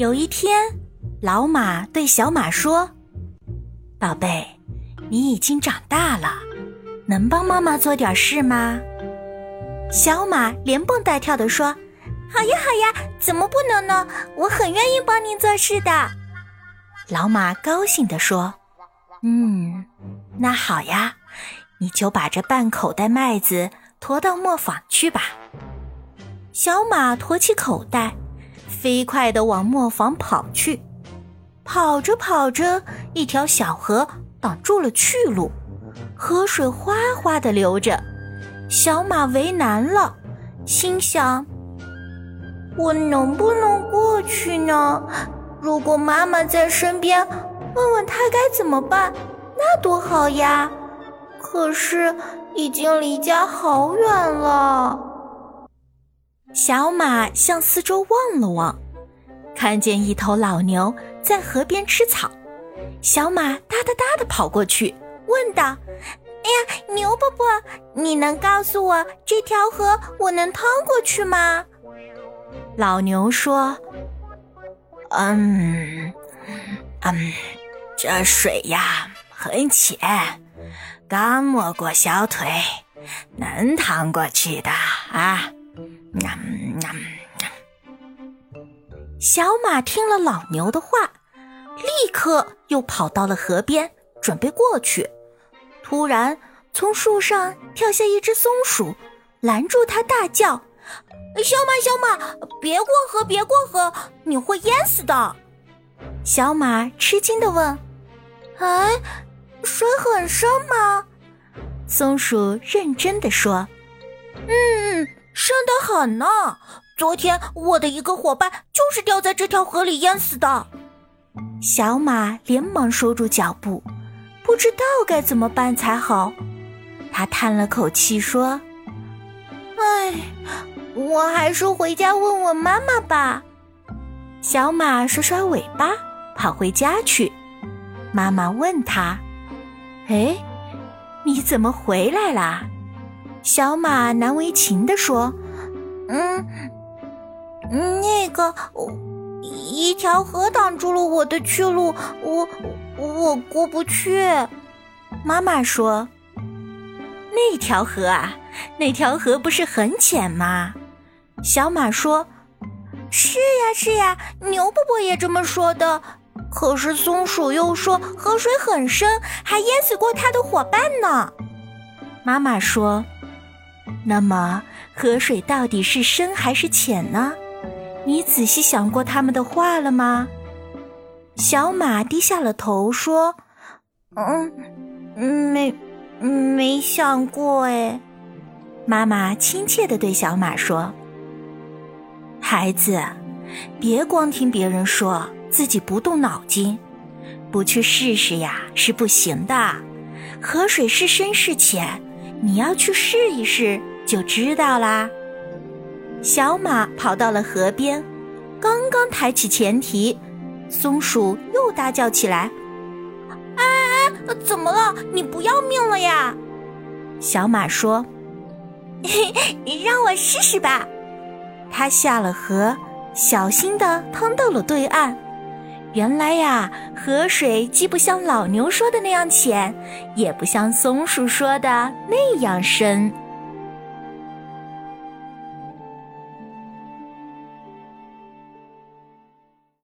有一天，老马对小马说：“宝贝，你已经长大了，能帮妈妈做点事吗？”小马连蹦带跳地说：“好呀，好呀，怎么不能呢？我很愿意帮您做事的。”老马高兴地说：“嗯，那好呀，你就把这半口袋麦子驮到磨坊去吧。”小马驮起口袋，飞快地往磨坊跑去。跑着跑着，一条小河挡住了去路，河水哗哗地流着。小马为难了，心想：“我能不能过去呢？如果妈妈在身边，问问她该怎么办，那多好呀！可是已经离家好远了。”小马向四周望了望，看见一头老牛在河边吃草。小马哒哒哒地跑过去，问道。哎呀，牛伯伯，你能告诉我这条河我能趟过去吗？老牛说：“嗯，嗯，这水呀很浅，刚没过小腿，能趟过去的啊。”小马听了老牛的话，立刻又跑到了河边，准备过去。突然，从树上跳下一只松鼠，拦住他，大叫：“小马，小马，别过河，别过河，你会淹死的！”小马吃惊地问：“哎，水很深吗？”松鼠认真地说：“嗯，深得很呢。昨天我的一个伙伴就是掉在这条河里淹死的。”小马连忙收住脚步。不知道该怎么办才好，他叹了口气说：“唉，我还是回家问问妈妈吧。”小马甩甩尾巴，跑回家去。妈妈问他：“哎，你怎么回来啦？”小马难为情地说：“嗯，那个，一条河挡住了我的去路，我。”我过不去，妈妈说：“那条河啊，那条河不是很浅吗？”小马说：“是呀，是呀，牛伯伯也这么说的。可是松鼠又说河水很深，还淹死过他的伙伴呢。”妈妈说：“那么河水到底是深还是浅呢？你仔细想过他们的话了吗？”小马低下了头，说：“嗯，没，没想过哎。”妈妈亲切的对小马说：“孩子，别光听别人说，自己不动脑筋，不去试试呀是不行的。河水是深是浅，你要去试一试就知道啦。”小马跑到了河边，刚刚抬起前蹄。松鼠又大叫起来：“哎哎哎，怎么了？你不要命了呀？”小马说：“ 让我试试吧。”它下了河，小心地趟到了对岸。原来呀，河水既不像老牛说的那样浅，也不像松鼠说的那样深。